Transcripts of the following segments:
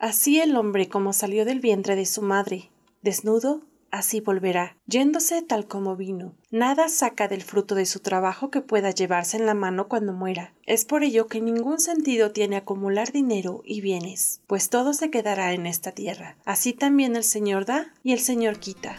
Así el hombre como salió del vientre de su madre, desnudo, así volverá, yéndose tal como vino. Nada saca del fruto de su trabajo que pueda llevarse en la mano cuando muera. Es por ello que ningún sentido tiene acumular dinero y bienes, pues todo se quedará en esta tierra. Así también el Señor da y el Señor quita.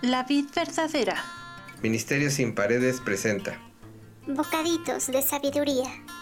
La vid verdadera. Ministerio sin paredes presenta. Bocaditos de sabiduría.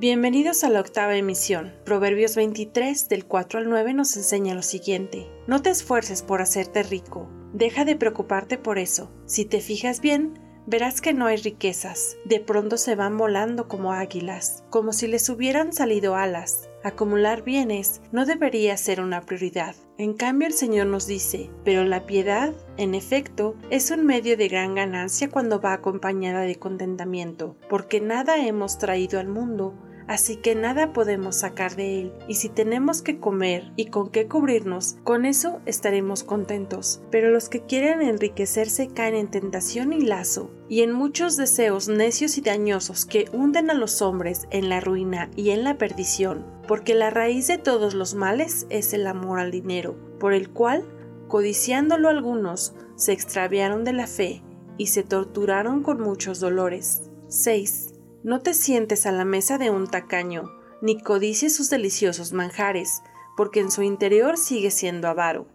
Bienvenidos a la octava emisión. Proverbios 23 del 4 al 9 nos enseña lo siguiente. No te esfuerces por hacerte rico. Deja de preocuparte por eso. Si te fijas bien, verás que no hay riquezas. De pronto se van volando como águilas, como si les hubieran salido alas. Acumular bienes no debería ser una prioridad. En cambio el Señor nos dice, pero la piedad, en efecto, es un medio de gran ganancia cuando va acompañada de contentamiento, porque nada hemos traído al mundo así que nada podemos sacar de él, y si tenemos que comer y con qué cubrirnos, con eso estaremos contentos. Pero los que quieren enriquecerse caen en tentación y lazo, y en muchos deseos necios y dañosos que hunden a los hombres en la ruina y en la perdición, porque la raíz de todos los males es el amor al dinero, por el cual, codiciándolo algunos, se extraviaron de la fe y se torturaron con muchos dolores. 6. No te sientes a la mesa de un tacaño, ni codicies sus deliciosos manjares, porque en su interior sigue siendo avaro.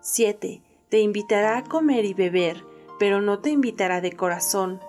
7. Te invitará a comer y beber, pero no te invitará de corazón.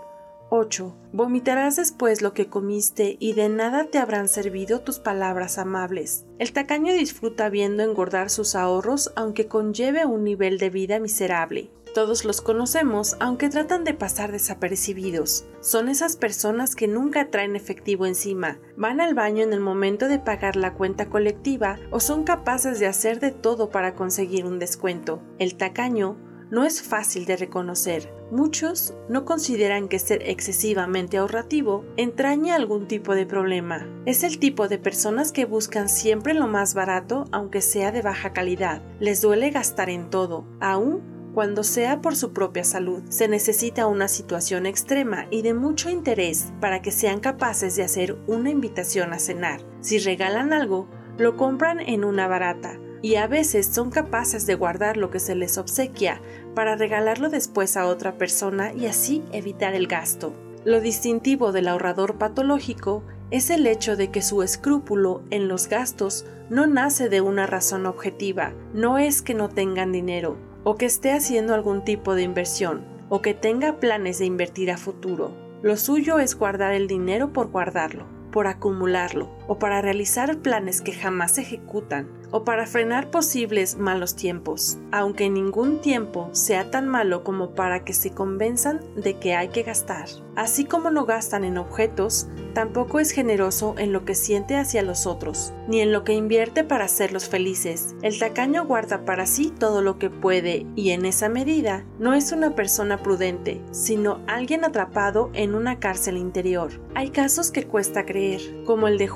8. Vomitarás después lo que comiste y de nada te habrán servido tus palabras amables. El tacaño disfruta viendo engordar sus ahorros aunque conlleve un nivel de vida miserable. Todos los conocemos, aunque tratan de pasar desapercibidos. Son esas personas que nunca traen efectivo encima, van al baño en el momento de pagar la cuenta colectiva o son capaces de hacer de todo para conseguir un descuento. El tacaño no es fácil de reconocer. Muchos no consideran que ser excesivamente ahorrativo entraña algún tipo de problema. Es el tipo de personas que buscan siempre lo más barato aunque sea de baja calidad. Les duele gastar en todo, aún cuando sea por su propia salud. Se necesita una situación extrema y de mucho interés para que sean capaces de hacer una invitación a cenar. Si regalan algo, lo compran en una barata y a veces son capaces de guardar lo que se les obsequia para regalarlo después a otra persona y así evitar el gasto. Lo distintivo del ahorrador patológico es el hecho de que su escrúpulo en los gastos no nace de una razón objetiva, no es que no tengan dinero, o que esté haciendo algún tipo de inversión o que tenga planes de invertir a futuro. Lo suyo es guardar el dinero por guardarlo, por acumularlo o para realizar planes que jamás se ejecutan o para frenar posibles malos tiempos, aunque ningún tiempo sea tan malo como para que se convenzan de que hay que gastar. Así como no gastan en objetos, tampoco es generoso en lo que siente hacia los otros, ni en lo que invierte para hacerlos felices. El tacaño guarda para sí todo lo que puede y en esa medida no es una persona prudente, sino alguien atrapado en una cárcel interior. Hay casos que cuesta creer, como el de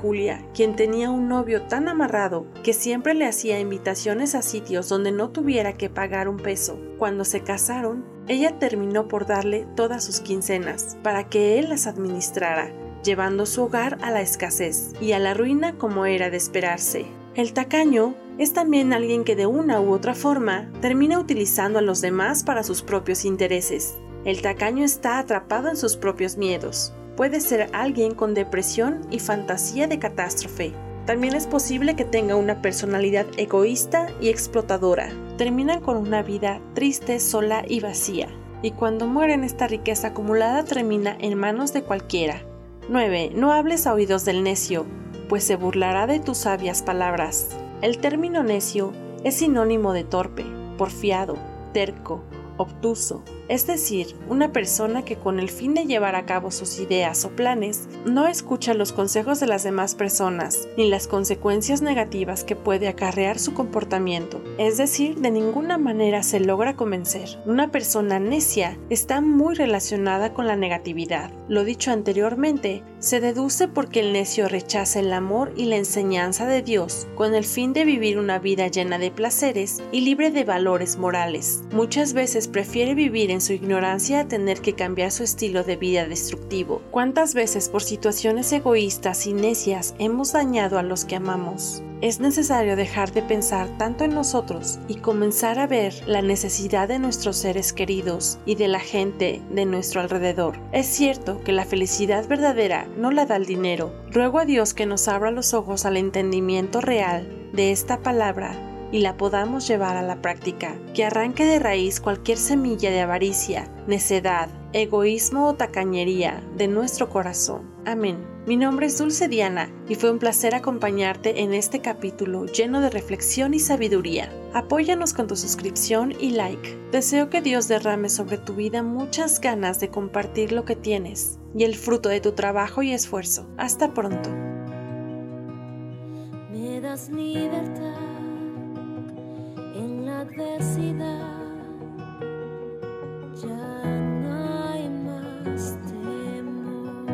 Quien tenía un novio tan amarrado que siempre le hacía invitaciones a sitios donde no tuviera que pagar un peso. Cuando se casaron, ella terminó por darle todas sus quincenas para que él las administrara, llevando su hogar a la escasez y a la ruina como era de esperarse. El tacaño es también alguien que de una u otra forma termina utilizando a los demás para sus propios intereses. El tacaño está atrapado en sus propios miedos. Puede ser alguien con depresión y fantasía de catástrofe, también es posible que tenga una personalidad egoísta y explotadora. Terminan con una vida triste, sola y vacía. Y cuando mueren esta riqueza acumulada termina en manos de cualquiera. 9. No hables a oídos del necio, pues se burlará de tus sabias palabras. El término necio es sinónimo de torpe, porfiado, terco, obtuso, es decir, una persona que con el fin de llevar a cabo sus ideas o planes no escucha los consejos de las demás personas ni las consecuencias negativas que puede acarrear su comportamiento, es decir, de ninguna manera se logra convencer. Una persona necia está muy relacionada con la negatividad. Lo dicho anteriormente se deduce porque el necio rechaza el amor y la enseñanza de Dios con el fin de vivir una vida llena de placeres y libre de valores morales. Muchas veces prefiere vivir en su ignorancia a tener que cambiar su estilo de vida destructivo. ¿Cuántas veces por situaciones egoístas y necias hemos dañado a los que amamos? Es necesario dejar de pensar tanto en nosotros y comenzar a ver la necesidad de nuestros seres queridos y de la gente de nuestro alrededor. Es cierto que la felicidad verdadera no la da el dinero. Ruego a Dios que nos abra los ojos al entendimiento real de esta palabra y la podamos llevar a la práctica, que arranque de raíz cualquier semilla de avaricia, necedad, egoísmo o tacañería de nuestro corazón. Amén. Mi nombre es Dulce Diana y fue un placer acompañarte en este capítulo lleno de reflexión y sabiduría. Apóyanos con tu suscripción y like. Deseo que Dios derrame sobre tu vida muchas ganas de compartir lo que tienes y el fruto de tu trabajo y esfuerzo. Hasta pronto. Me das ya no hay más temor,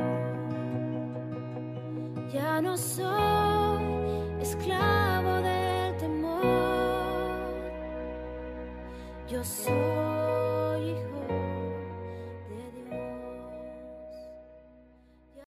ya no soy esclavo del temor, yo soy.